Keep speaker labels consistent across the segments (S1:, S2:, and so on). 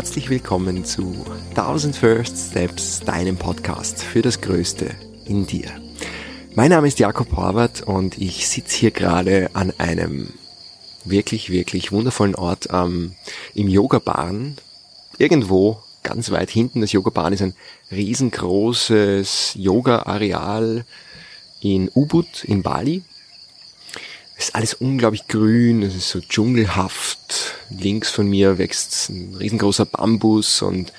S1: herzlich willkommen zu 1000 First Steps, deinem Podcast für das Größte in dir. Mein Name ist Jakob Horvath und ich sitze hier gerade an einem wirklich, wirklich wundervollen Ort ähm, im Yoga-Barn. Irgendwo ganz weit hinten. Das Yoga-Barn ist ein riesengroßes Yoga-Areal in Ubud in Bali. Es ist alles unglaublich grün, es ist so dschungelhaft. Links von mir wächst ein riesengroßer Bambus und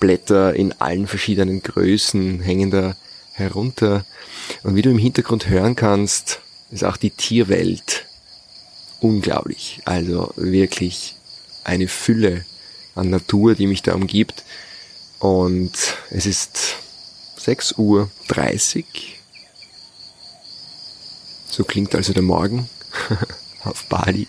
S1: Blätter in allen verschiedenen Größen hängen da herunter. Und wie du im Hintergrund hören kannst, ist auch die Tierwelt unglaublich. Also wirklich eine Fülle an Natur, die mich da umgibt. Und es ist 6.30 Uhr. So klingt also der Morgen. auf Bali.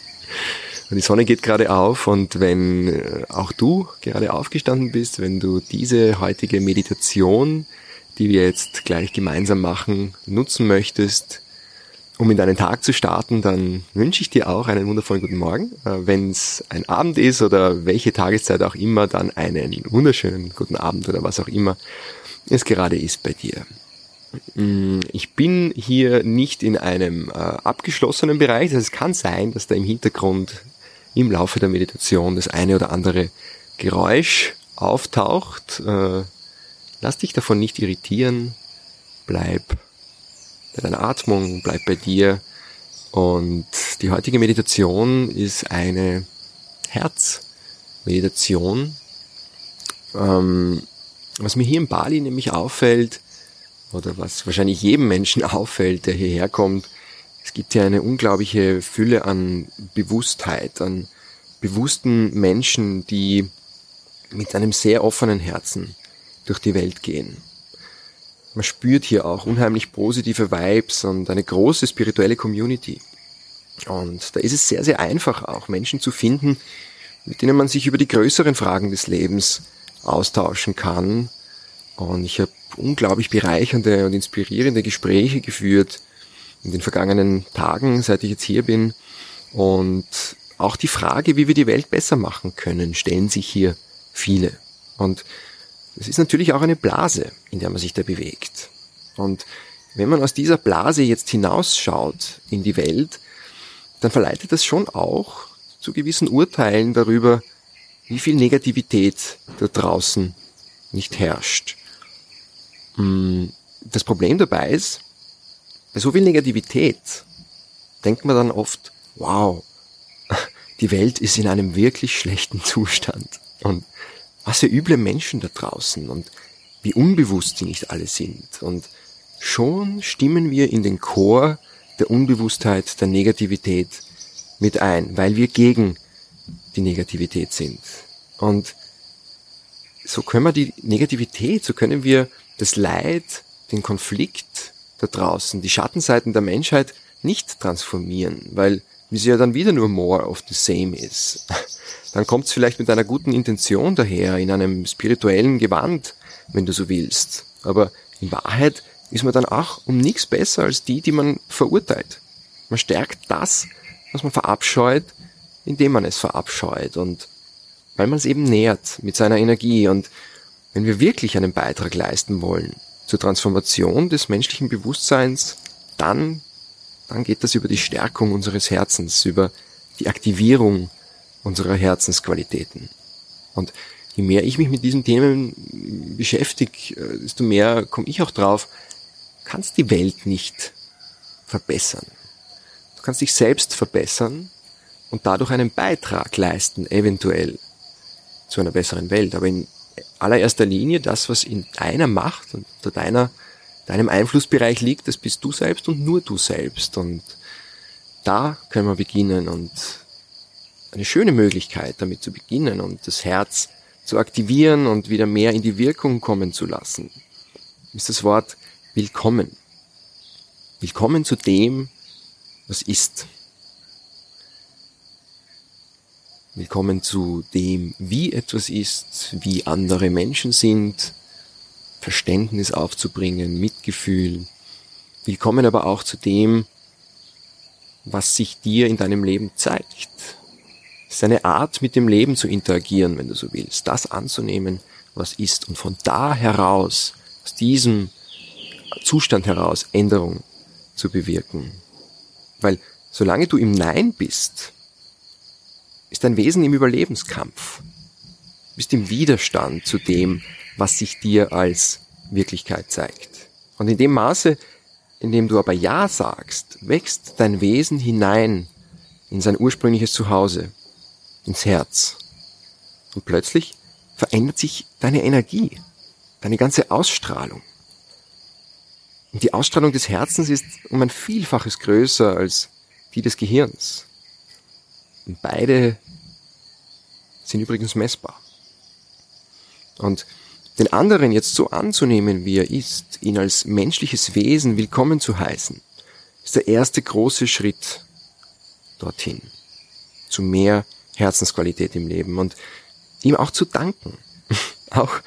S1: Und die Sonne geht gerade auf und wenn äh, auch du gerade aufgestanden bist, wenn du diese heutige Meditation, die wir jetzt gleich gemeinsam machen, nutzen möchtest, um in deinen Tag zu starten, dann wünsche ich dir auch einen wundervollen guten Morgen. Äh, wenn es ein Abend ist oder welche Tageszeit auch immer, dann einen wunderschönen guten Abend oder was auch immer es gerade ist bei dir. Mm, ich bin hier nicht in einem äh, abgeschlossenen Bereich. Also es kann sein, dass da im Hintergrund im Laufe der Meditation das eine oder andere Geräusch auftaucht. Äh, lass dich davon nicht irritieren. Bleib deiner Atmung, bleib bei dir. Und die heutige Meditation ist eine Herzmeditation. Ähm, was mir hier in Bali nämlich auffällt, oder was wahrscheinlich jedem Menschen auffällt, der hierher kommt, es gibt ja eine unglaubliche Fülle an Bewusstheit, an bewussten Menschen, die mit einem sehr offenen Herzen durch die Welt gehen. Man spürt hier auch unheimlich positive Vibes und eine große spirituelle Community. Und da ist es sehr, sehr einfach auch Menschen zu finden, mit denen man sich über die größeren Fragen des Lebens austauschen kann. Und ich habe unglaublich bereichernde und inspirierende Gespräche geführt in den vergangenen Tagen, seit ich jetzt hier bin. Und auch die Frage, wie wir die Welt besser machen können, stellen sich hier viele. Und es ist natürlich auch eine Blase, in der man sich da bewegt. Und wenn man aus dieser Blase jetzt hinausschaut in die Welt, dann verleitet das schon auch zu gewissen Urteilen darüber, wie viel Negativität da draußen nicht herrscht. Mm, das Problem dabei ist, bei so viel Negativität denkt man dann oft, wow, die Welt ist in einem wirklich schlechten Zustand. Und was für üble Menschen da draußen und wie unbewusst sie nicht alle sind. Und schon stimmen wir in den Chor der Unbewusstheit, der Negativität mit ein, weil wir gegen die Negativität sind. Und so können wir die Negativität, so können wir das Leid, den Konflikt da draußen, die Schattenseiten der Menschheit nicht transformieren, weil wie sie ja dann wieder nur more of the same ist. Dann kommt es vielleicht mit einer guten Intention daher, in einem spirituellen Gewand, wenn du so willst. Aber in Wahrheit ist man dann auch um nichts besser als die, die man verurteilt. Man stärkt das, was man verabscheut, indem man es verabscheut und weil man es eben nährt mit seiner Energie und wenn wir wirklich einen Beitrag leisten wollen zur Transformation des menschlichen Bewusstseins, dann, dann geht das über die Stärkung unseres Herzens, über die Aktivierung unserer Herzensqualitäten. Und je mehr ich mich mit diesen Themen beschäftige, äh, desto mehr komme ich auch drauf, kannst die Welt nicht verbessern. Du kannst dich selbst verbessern und dadurch einen Beitrag leisten, eventuell zu einer besseren Welt. Aber in allererster Linie das, was in deiner Macht und unter deiner, deinem Einflussbereich liegt, das bist du selbst und nur du selbst. Und da können wir beginnen und eine schöne Möglichkeit damit zu beginnen und das Herz zu aktivieren und wieder mehr in die Wirkung kommen zu lassen, ist das Wort willkommen. Willkommen zu dem, was ist. Willkommen zu dem, wie etwas ist, wie andere Menschen sind, Verständnis aufzubringen, Mitgefühl. Willkommen aber auch zu dem, was sich dir in deinem Leben zeigt. Es ist eine Art, mit dem Leben zu interagieren, wenn du so willst, das anzunehmen, was ist und von da heraus, aus diesem Zustand heraus Änderung zu bewirken. Weil solange du im Nein bist, ist dein Wesen im Überlebenskampf. Du bist im Widerstand zu dem, was sich dir als Wirklichkeit zeigt. Und in dem Maße, in dem du aber Ja sagst, wächst dein Wesen hinein in sein ursprüngliches Zuhause, ins Herz. Und plötzlich verändert sich deine Energie, deine ganze Ausstrahlung. Und die Ausstrahlung des Herzens ist um ein Vielfaches größer als die des Gehirns. Und beide sind übrigens messbar. Und den anderen jetzt so anzunehmen, wie er ist, ihn als menschliches Wesen willkommen zu heißen, ist der erste große Schritt dorthin. Zu mehr Herzensqualität im Leben und ihm auch zu danken. auch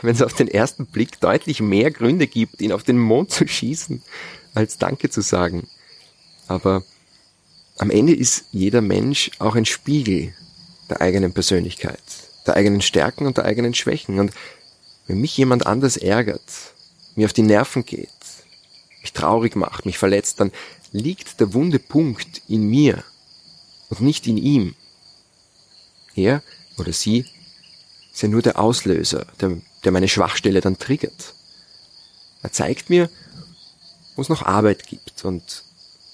S1: wenn es auf den ersten Blick deutlich mehr Gründe gibt, ihn auf den Mond zu schießen, als Danke zu sagen. Aber am Ende ist jeder Mensch auch ein Spiegel der eigenen Persönlichkeit, der eigenen Stärken und der eigenen Schwächen. Und wenn mich jemand anders ärgert, mir auf die Nerven geht, mich traurig macht, mich verletzt, dann liegt der wunde Punkt in mir und nicht in ihm. Er oder sie ist ja nur der Auslöser, der, der meine Schwachstelle dann triggert. Er zeigt mir, wo es noch Arbeit gibt und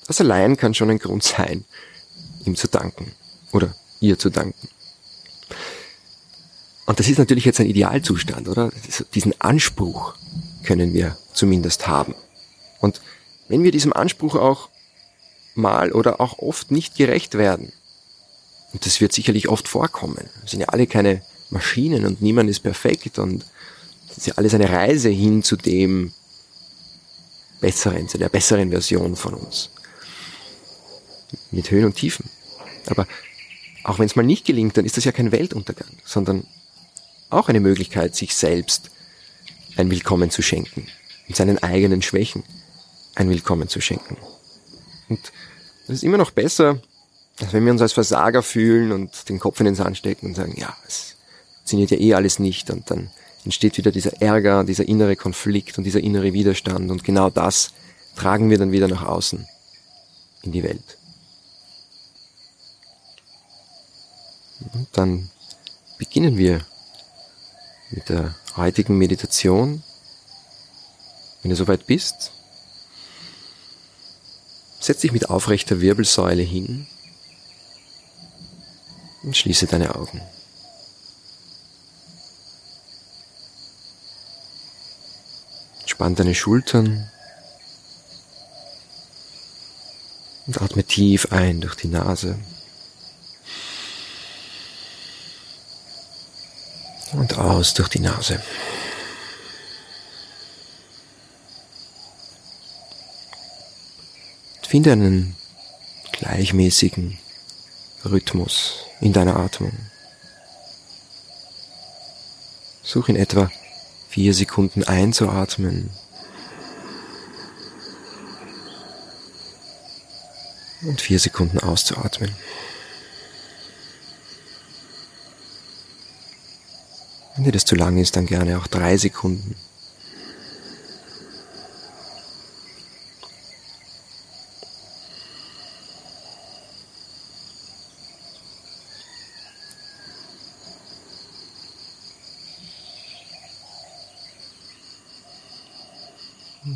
S1: das allein kann schon ein Grund sein, ihm zu danken oder ihr zu danken. Und das ist natürlich jetzt ein Idealzustand, oder? Diesen Anspruch können wir zumindest haben. Und wenn wir diesem Anspruch auch mal oder auch oft nicht gerecht werden, und das wird sicherlich oft vorkommen, wir sind ja alle keine Maschinen und niemand ist perfekt und es ist ja alles eine Reise hin zu dem besseren, zu der besseren Version von uns. Mit Höhen und Tiefen. Aber auch wenn es mal nicht gelingt, dann ist das ja kein Weltuntergang, sondern auch eine Möglichkeit, sich selbst ein Willkommen zu schenken, und seinen eigenen Schwächen ein Willkommen zu schenken. Und das ist immer noch besser, als wenn wir uns als Versager fühlen und den Kopf in den Sand stecken und sagen, ja, es funktioniert ja eh alles nicht und dann entsteht wieder dieser Ärger, dieser innere Konflikt und dieser innere Widerstand und genau das tragen wir dann wieder nach außen in die Welt. Und dann beginnen wir mit der heutigen Meditation. Wenn du soweit bist, setz dich mit aufrechter Wirbelsäule hin und schließe deine Augen. Spann deine Schultern und atme tief ein durch die Nase. Und aus durch die Nase. Finde einen gleichmäßigen Rhythmus in deiner Atmung. Such in etwa vier Sekunden einzuatmen und vier Sekunden auszuatmen. Wenn dir das zu lang ist, dann gerne auch drei Sekunden.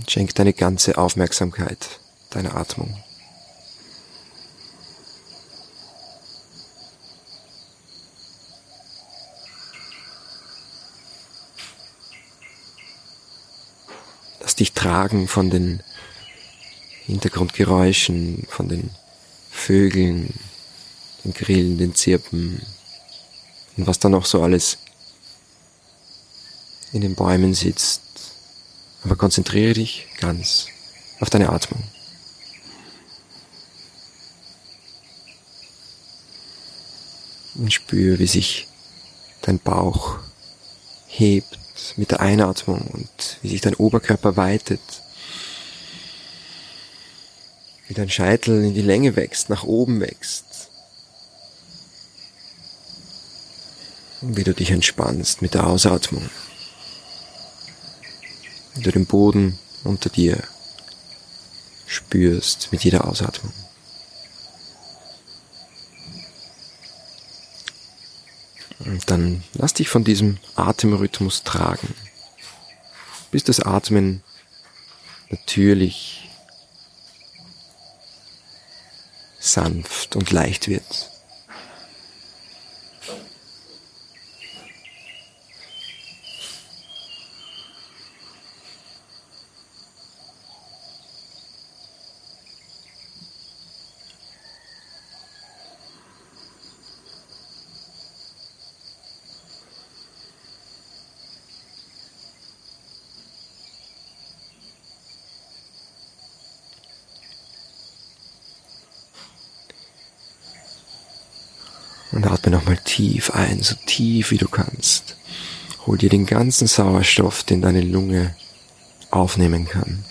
S1: Schenk deine ganze Aufmerksamkeit deiner Atmung. Dich tragen von den Hintergrundgeräuschen, von den Vögeln, den Grillen, den Zirpen und was da noch so alles in den Bäumen sitzt. Aber konzentriere dich ganz auf deine Atmung. Und spür, wie sich dein Bauch hebt mit der Einatmung und wie sich dein Oberkörper weitet. Wie dein Scheitel in die Länge wächst, nach oben wächst. Und wie du dich entspannst mit der Ausatmung. Wie du den Boden unter dir spürst mit jeder Ausatmung. Und dann lass dich von diesem Atemrhythmus tragen, bis das Atmen natürlich sanft und leicht wird. Und atme nochmal tief ein, so tief wie du kannst. Hol dir den ganzen Sauerstoff, den deine Lunge aufnehmen kann.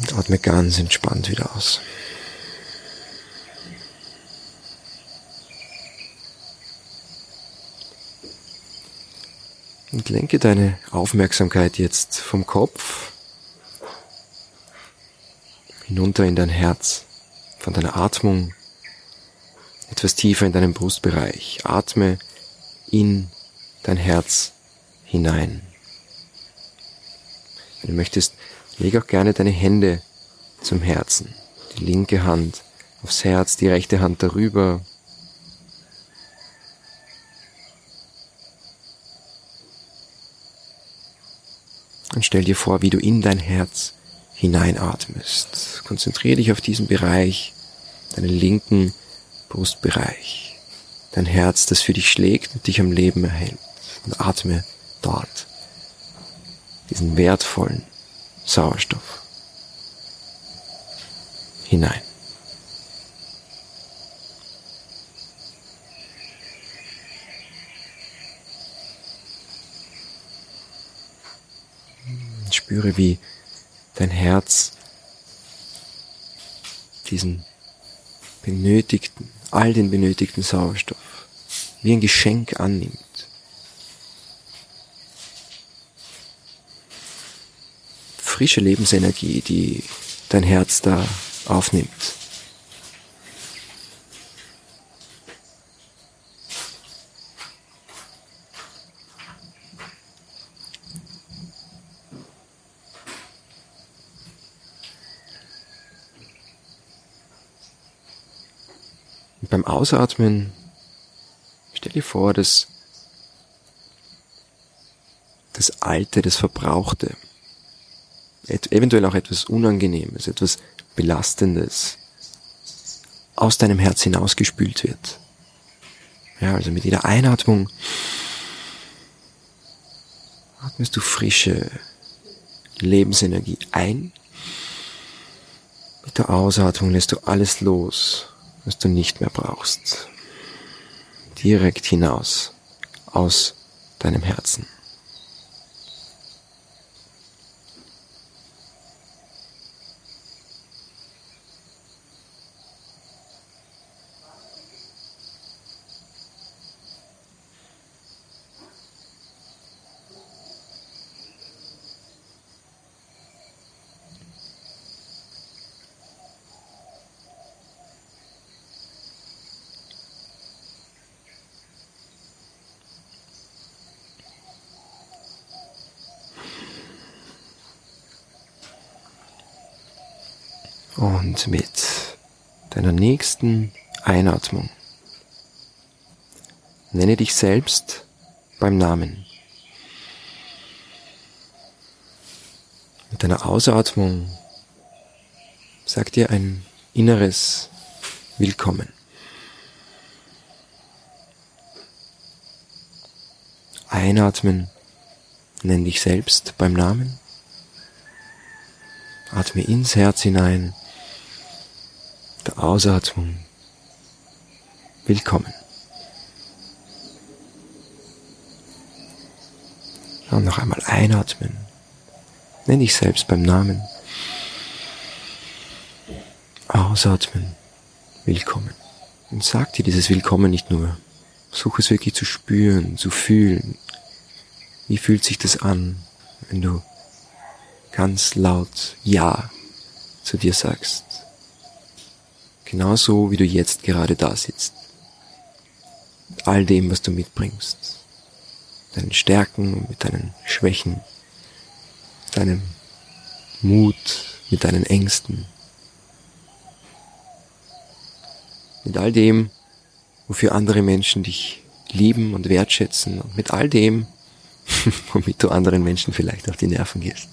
S1: Und atme ganz entspannt wieder aus. Und lenke deine Aufmerksamkeit jetzt vom Kopf hinunter in dein Herz von deiner Atmung etwas tiefer in deinen Brustbereich. Atme in dein Herz hinein. Wenn du möchtest, leg auch gerne deine Hände zum Herzen. Die linke Hand aufs Herz, die rechte Hand darüber. Und stell dir vor, wie du in dein Herz hineinatmest. Konzentriere dich auf diesen Bereich, deinen linken Brustbereich, dein Herz, das für dich schlägt und dich am Leben erhält. Und atme dort diesen wertvollen Sauerstoff hinein. Spüre, wie dein Herz diesen benötigten, all den benötigten Sauerstoff wie ein Geschenk annimmt. Frische Lebensenergie, die dein Herz da aufnimmt. Beim Ausatmen, stell dir vor, dass das Alte, das Verbrauchte, eventuell auch etwas Unangenehmes, etwas Belastendes aus deinem Herz hinausgespült wird. Ja, also mit jeder Einatmung atmest du frische Lebensenergie ein. Mit der Ausatmung lässt du alles los, was du nicht mehr brauchst. Direkt hinaus aus deinem Herzen. Und mit deiner nächsten Einatmung nenne dich selbst beim Namen. Mit deiner Ausatmung sag dir ein inneres Willkommen. Einatmen, nenn dich selbst beim Namen. Atme ins Herz hinein Ausatmung. Willkommen. Und noch einmal einatmen. Nenn dich selbst beim Namen. Ausatmen. Willkommen. Und sag dir dieses Willkommen nicht nur. Such es wirklich zu spüren, zu fühlen. Wie fühlt sich das an, wenn du ganz laut Ja zu dir sagst? Genauso wie du jetzt gerade da sitzt. Mit all dem, was du mitbringst. Deinen Stärken, mit deinen Schwächen, deinem Mut, mit deinen Ängsten. Mit all dem, wofür andere Menschen dich lieben und wertschätzen und mit all dem, womit du anderen Menschen vielleicht auf die Nerven gehst.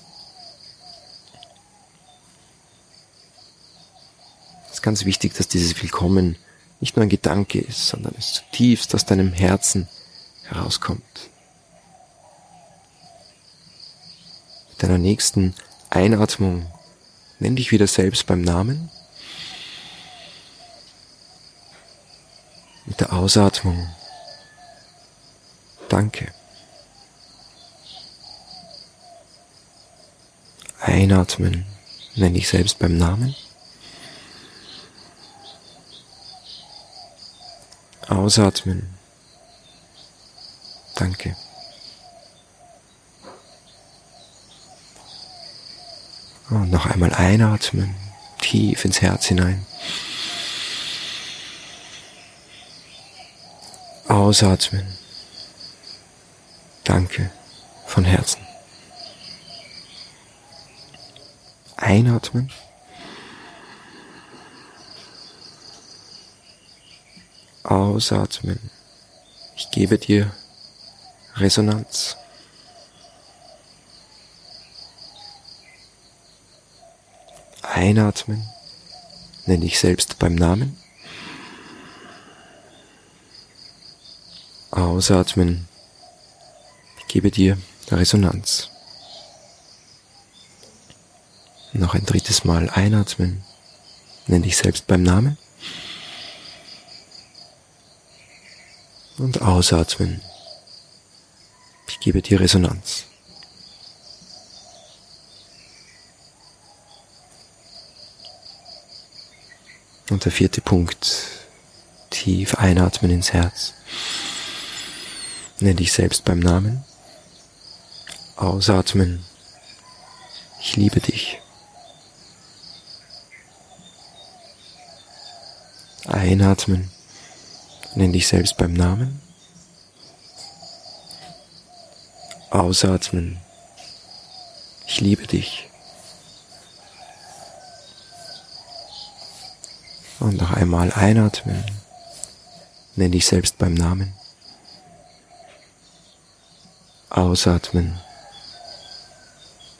S1: Ist ganz wichtig, dass dieses Willkommen nicht nur ein Gedanke ist, sondern es zutiefst aus deinem Herzen herauskommt. Mit deiner nächsten Einatmung nenn dich wieder selbst beim Namen. Mit der Ausatmung Danke. Einatmen, nenn dich selbst beim Namen. Ausatmen. Danke. Und noch einmal einatmen, tief ins Herz hinein. Ausatmen. Danke von Herzen. Einatmen. Ausatmen. Ich gebe dir Resonanz. Einatmen. Nenne dich selbst beim Namen. Ausatmen. Ich gebe dir Resonanz. Noch ein drittes Mal einatmen. Nenn dich selbst beim Namen. Und ausatmen. Ich gebe dir Resonanz. Und der vierte Punkt. Tief einatmen ins Herz. Nenn dich selbst beim Namen. Ausatmen. Ich liebe dich. Einatmen. Nenn dich selbst beim Namen. Ausatmen. Ich liebe dich. Und noch einmal einatmen. Nenn dich selbst beim Namen. Ausatmen.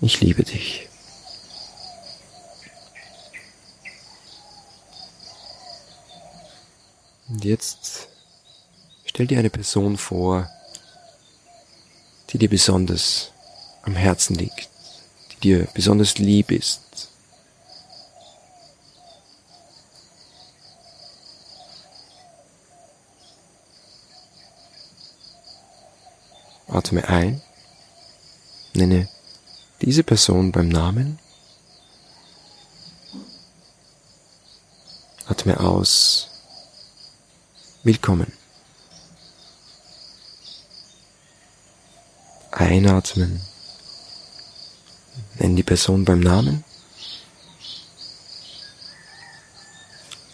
S1: Ich liebe dich. Jetzt stell dir eine Person vor, die dir besonders am Herzen liegt, die dir besonders lieb ist. Atme ein, nenne diese Person beim Namen, atme aus, Willkommen. Einatmen. Nenn die Person beim Namen.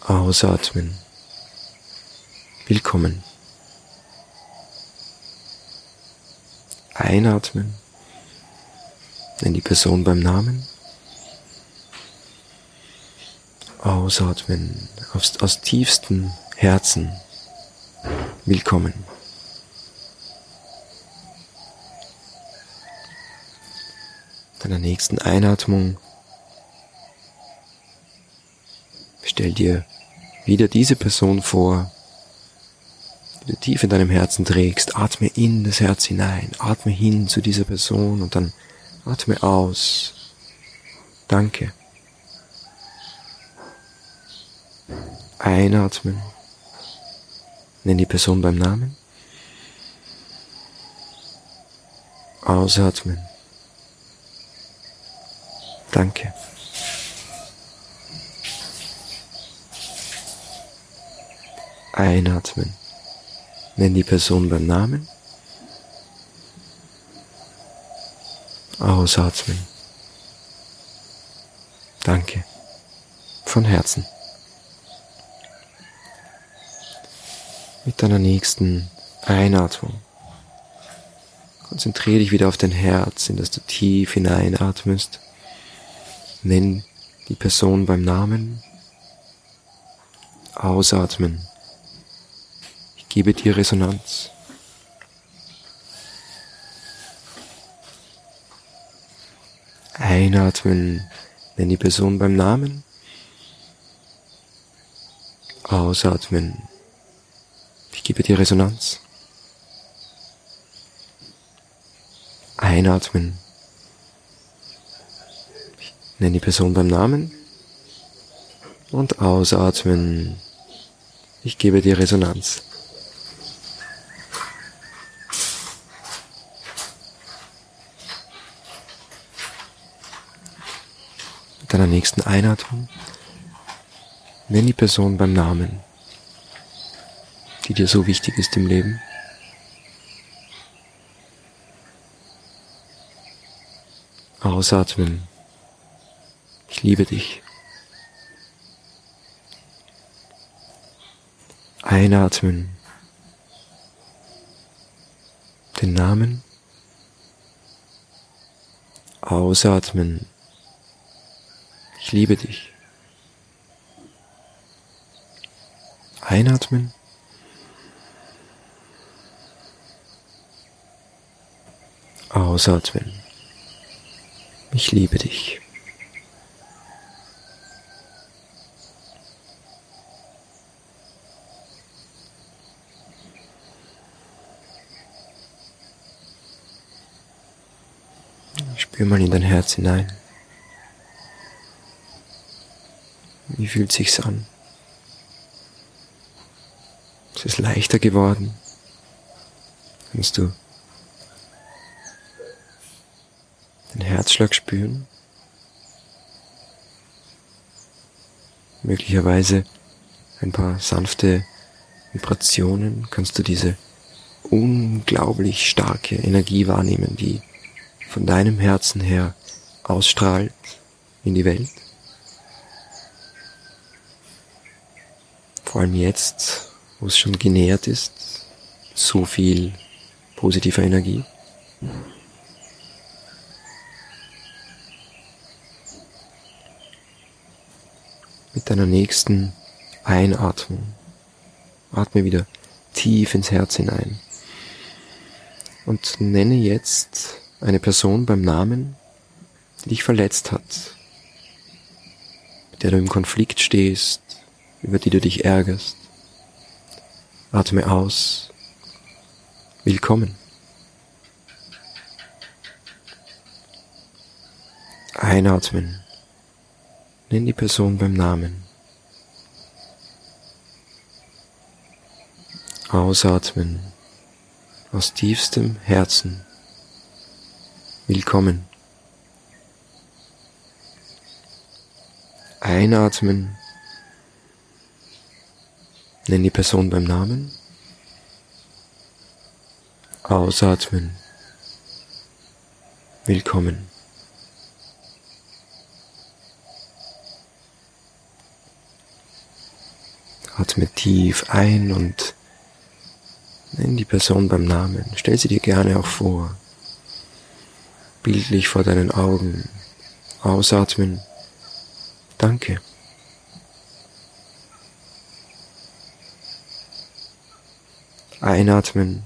S1: Ausatmen. Willkommen. Einatmen. Nenn die Person beim Namen. Ausatmen aus, aus tiefstem Herzen willkommen. Deiner nächsten Einatmung stell dir wieder diese Person vor, die du tief in deinem Herzen trägst. Atme in das Herz hinein, atme hin zu dieser Person und dann atme aus. Danke. Einatmen. Nenn die Person beim Namen. Ausatmen. Danke. Einatmen. Nenn die Person beim Namen. Ausatmen. Danke. Von Herzen. Mit deiner nächsten Einatmung konzentriere dich wieder auf dein Herz, in das du tief hineinatmest. Nenn die Person beim Namen. Ausatmen. Ich gebe dir Resonanz. Einatmen, nenn die Person beim Namen. Ausatmen. Ich gebe dir Resonanz. Einatmen. Ich nenne die Person beim Namen. Und ausatmen. Ich gebe dir Resonanz. deiner nächsten Einatmung nenn die Person beim Namen, die dir so wichtig ist im Leben. Ausatmen. Ich liebe dich. Einatmen. Den Namen. Ausatmen. Ich liebe dich. Einatmen. Ausatmen. Ich liebe dich. Spür mal in dein Herz hinein. Wie fühlt sich's an? Ist es leichter geworden? Kannst du den Herzschlag spüren? Möglicherweise ein paar sanfte Vibrationen. Kannst du diese unglaublich starke Energie wahrnehmen, die von deinem Herzen her ausstrahlt in die Welt? vor allem jetzt, wo es schon genährt ist, so viel positiver Energie. Deiner nächsten Einatmung atme wieder tief ins Herz hinein und nenne jetzt eine Person beim Namen, die dich verletzt hat, mit der du im Konflikt stehst, über die du dich ärgerst. Atme aus. Willkommen. Einatmen. Nenn die Person beim Namen. Ausatmen. Aus tiefstem Herzen. Willkommen. Einatmen. Nenn die Person beim Namen. Ausatmen. Willkommen. Atme tief ein und nenn die Person beim Namen. Stell sie dir gerne auch vor. Bildlich vor deinen Augen. Ausatmen. Danke. Einatmen.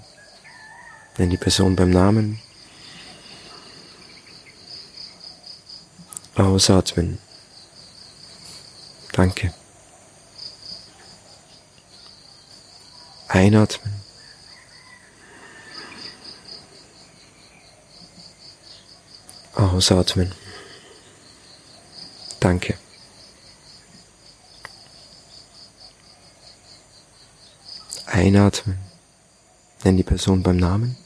S1: Nenn die Person beim Namen. Ausatmen. Danke. Einatmen. Ausatmen. Danke. Einatmen. Nenn die Person beim Namen.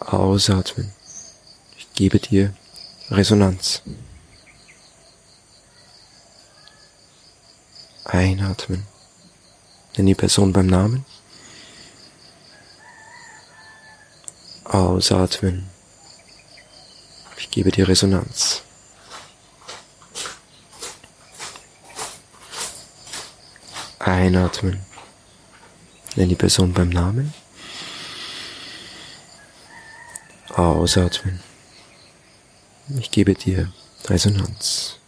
S1: Ausatmen. Ich gebe dir Resonanz. Einatmen. Nenn die Person beim Namen. Ausatmen. Ich gebe dir Resonanz. Einatmen. Nenn die Person beim Namen. Ausatmen. Ich gebe dir Resonanz.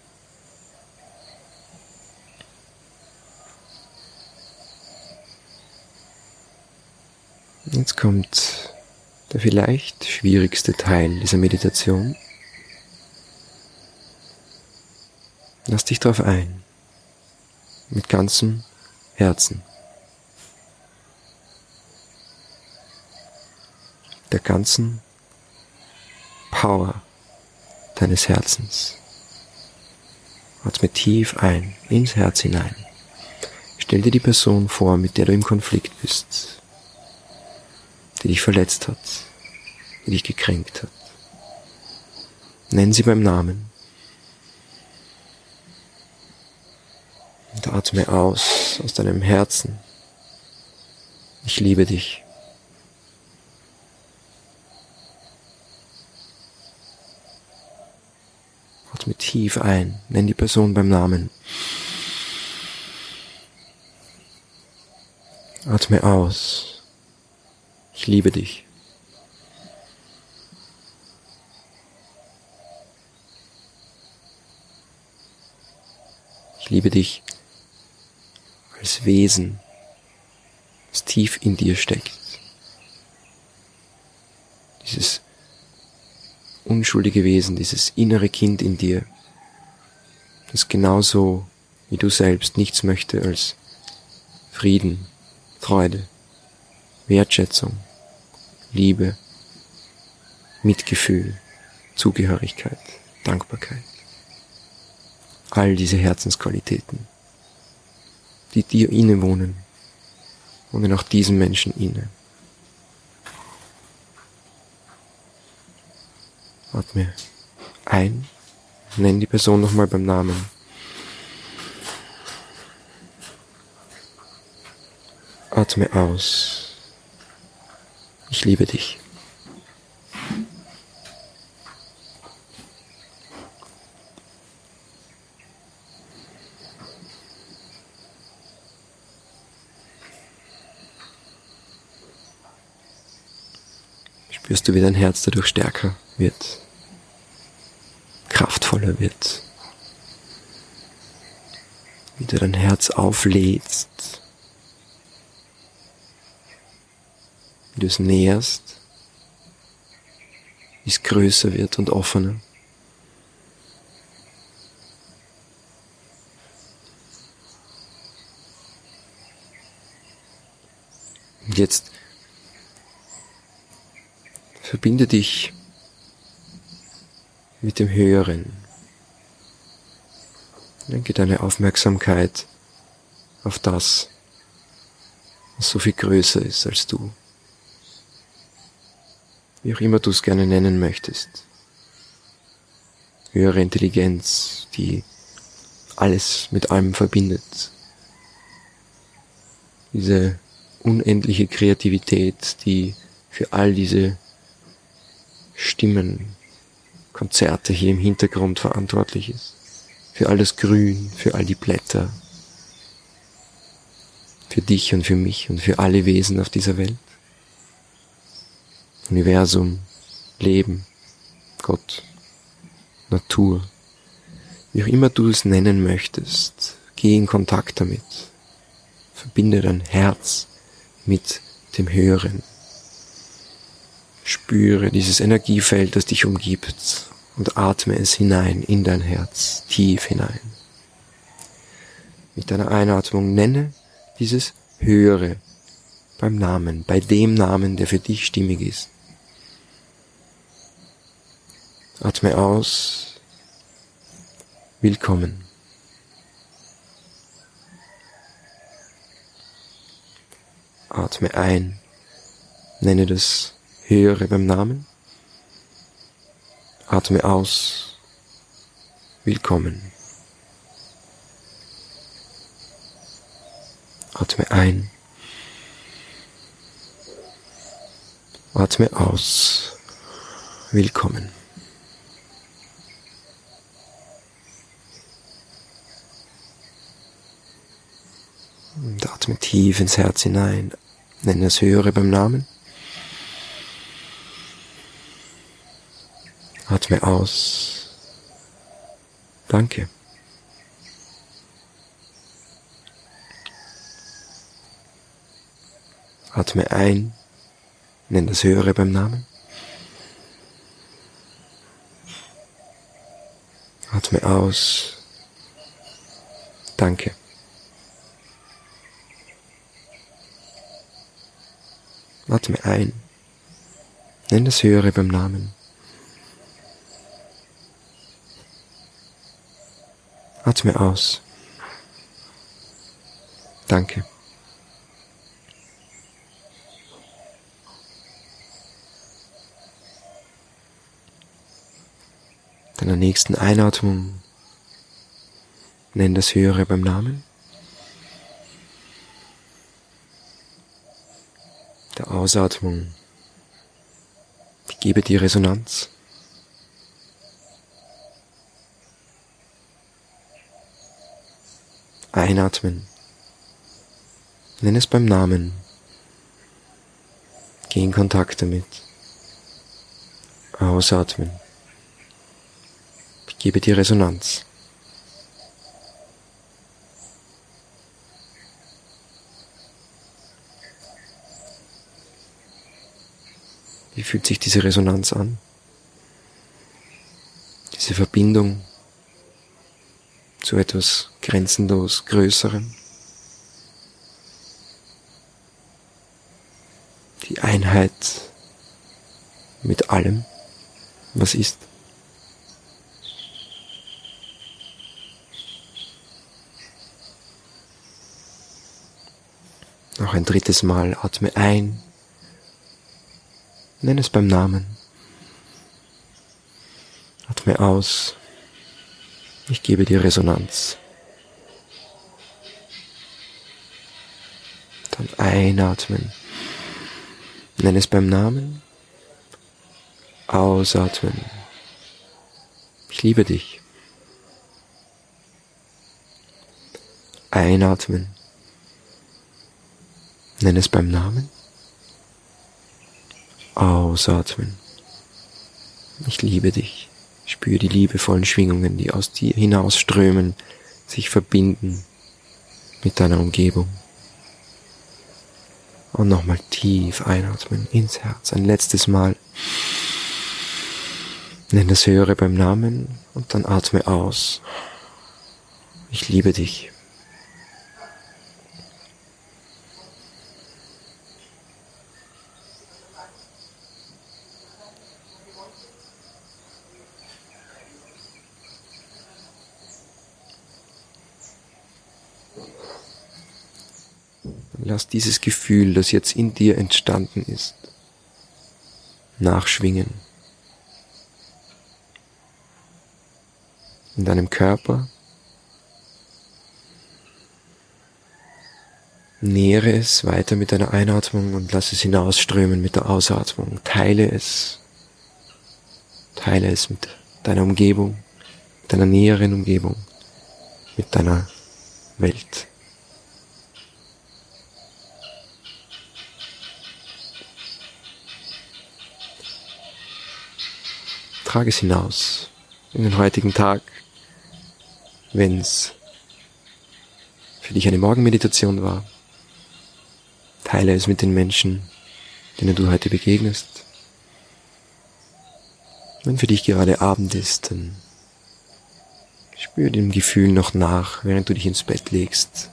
S1: Jetzt kommt der vielleicht schwierigste Teil dieser Meditation. Lass dich darauf ein. Mit ganzem Herzen. Der ganzen Power deines Herzens. Atme tief ein, ins Herz hinein. Stell dir die Person vor, mit der du im Konflikt bist die dich verletzt hat, die dich gekränkt hat. Nenn sie beim Namen. Und atme aus aus deinem Herzen. Ich liebe dich. Atme tief ein. Nenn die Person beim Namen. Atme aus. Ich liebe dich. Ich liebe dich als Wesen, das tief in dir steckt. Dieses unschuldige Wesen, dieses innere Kind in dir, das genauso wie du selbst nichts möchte als Frieden, Freude, Wertschätzung, Liebe, Mitgefühl, Zugehörigkeit, Dankbarkeit. All diese Herzensqualitäten, die dir innewohnen, wohnen auch diesen Menschen inne. Atme ein, nenn die Person nochmal beim Namen. Atme aus. Ich liebe dich. Spürst du, wie dein Herz dadurch stärker wird, kraftvoller wird, wie du dein Herz auflädst du es näherst, wie es größer wird und offener. Und jetzt verbinde dich mit dem Höheren. Lenke deine Aufmerksamkeit auf das, was so viel größer ist als du wie auch immer du es gerne nennen möchtest. Höhere Intelligenz, die alles mit allem verbindet. Diese unendliche Kreativität, die für all diese Stimmen, Konzerte hier im Hintergrund verantwortlich ist. Für all das Grün, für all die Blätter, für dich und für mich und für alle Wesen auf dieser Welt. Universum, Leben, Gott, Natur, wie auch immer du es nennen möchtest, geh in Kontakt damit. Verbinde dein Herz mit dem Höheren. Spüre dieses Energiefeld, das dich umgibt und atme es hinein in dein Herz, tief hinein. Mit deiner Einatmung nenne dieses Höhere beim Namen, bei dem Namen, der für dich stimmig ist. Atme aus. Willkommen. Atme ein. Nenne das Höhere beim Namen. Atme aus. Willkommen. Atme ein. Atme aus. Willkommen. Atme tief ins Herz hinein. Nenne das Höhere beim Namen. Atme aus. Danke. Atme ein. Nenn das Höhere beim Namen. Atme aus. Danke. Atme ein. Nenn das Höhere beim Namen. Atme aus. Danke. Deiner nächsten Einatmung nenn das Höhere beim Namen. Ausatmung gebe die Resonanz. Einatmen. Nenn es beim Namen. Geh in Kontakt damit. Ausatmen. Gebe die Resonanz. Wie fühlt sich diese Resonanz an? Diese Verbindung zu etwas grenzenlos Größerem. Die Einheit mit allem, was ist. Noch ein drittes Mal atme ein. Nenn es beim Namen. Atme aus. Ich gebe dir Resonanz. Dann einatmen. Nenn es beim Namen. Ausatmen. Ich liebe dich. Einatmen. Nenn es beim Namen. Ausatmen. Ich liebe dich. Spür die liebevollen Schwingungen, die aus dir hinausströmen, sich verbinden mit deiner Umgebung. Und nochmal tief einatmen ins Herz. Ein letztes Mal. Nenn das Höhere beim Namen und dann atme aus. Ich liebe dich. Lass dieses Gefühl, das jetzt in dir entstanden ist, nachschwingen. In deinem Körper. Nähere es weiter mit deiner Einatmung und lass es hinausströmen mit der Ausatmung. Teile es. Teile es mit deiner Umgebung, deiner näheren Umgebung, mit deiner Welt. Trage es hinaus in den heutigen Tag, wenn es für dich eine Morgenmeditation war. Teile es mit den Menschen, denen du heute begegnest. Wenn für dich gerade Abend ist, dann spür dem Gefühl noch nach, während du dich ins Bett legst.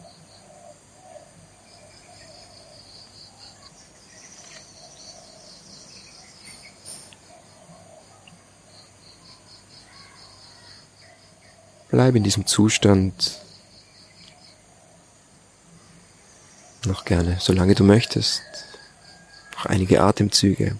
S1: Bleib in diesem Zustand. Noch gerne, solange du möchtest. Noch einige Atemzüge.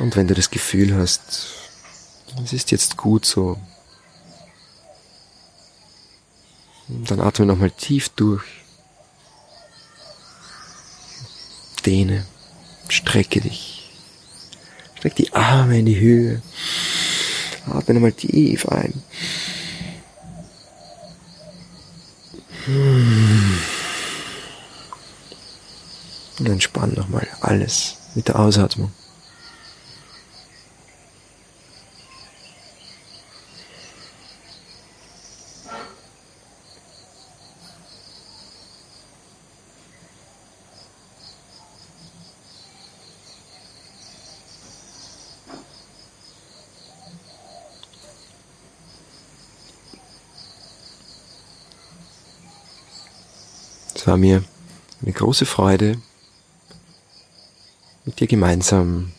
S1: Und wenn du das Gefühl hast, es ist jetzt gut so, dann atme nochmal tief durch. Dehne, strecke dich. Streck die Arme in die Höhe. Atme nochmal tief ein. Und entspann nochmal alles mit der Ausatmung. Es war mir eine große Freude, mit dir gemeinsam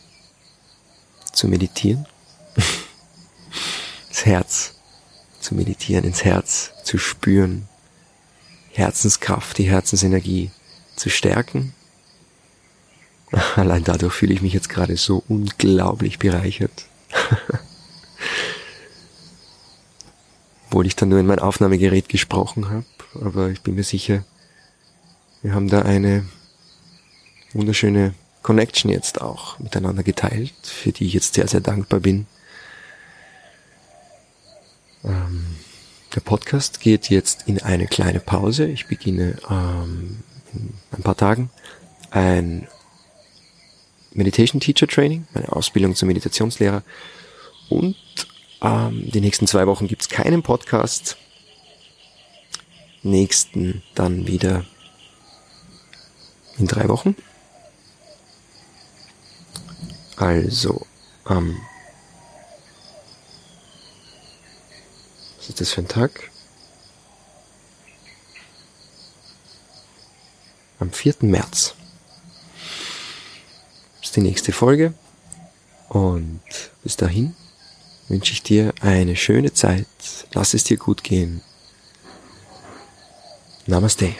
S1: zu meditieren, das Herz zu meditieren, ins Herz zu spüren, Herzenskraft, die Herzensenergie zu stärken. Allein dadurch fühle ich mich jetzt gerade so unglaublich bereichert. Obwohl ich dann nur in mein Aufnahmegerät gesprochen habe, aber ich bin mir sicher, wir haben da eine wunderschöne Connection jetzt auch miteinander geteilt, für die ich jetzt sehr, sehr dankbar bin. Ähm, der Podcast geht jetzt in eine kleine Pause. Ich beginne ähm, in ein paar Tagen ein Meditation Teacher Training, meine Ausbildung zum Meditationslehrer. Und ähm, die nächsten zwei Wochen gibt's keinen Podcast. Nächsten dann wieder in drei Wochen. Also, ähm, was ist das für ein Tag? Am 4. März ist die nächste Folge und bis dahin wünsche ich dir eine schöne Zeit. Lass es dir gut gehen. Namaste.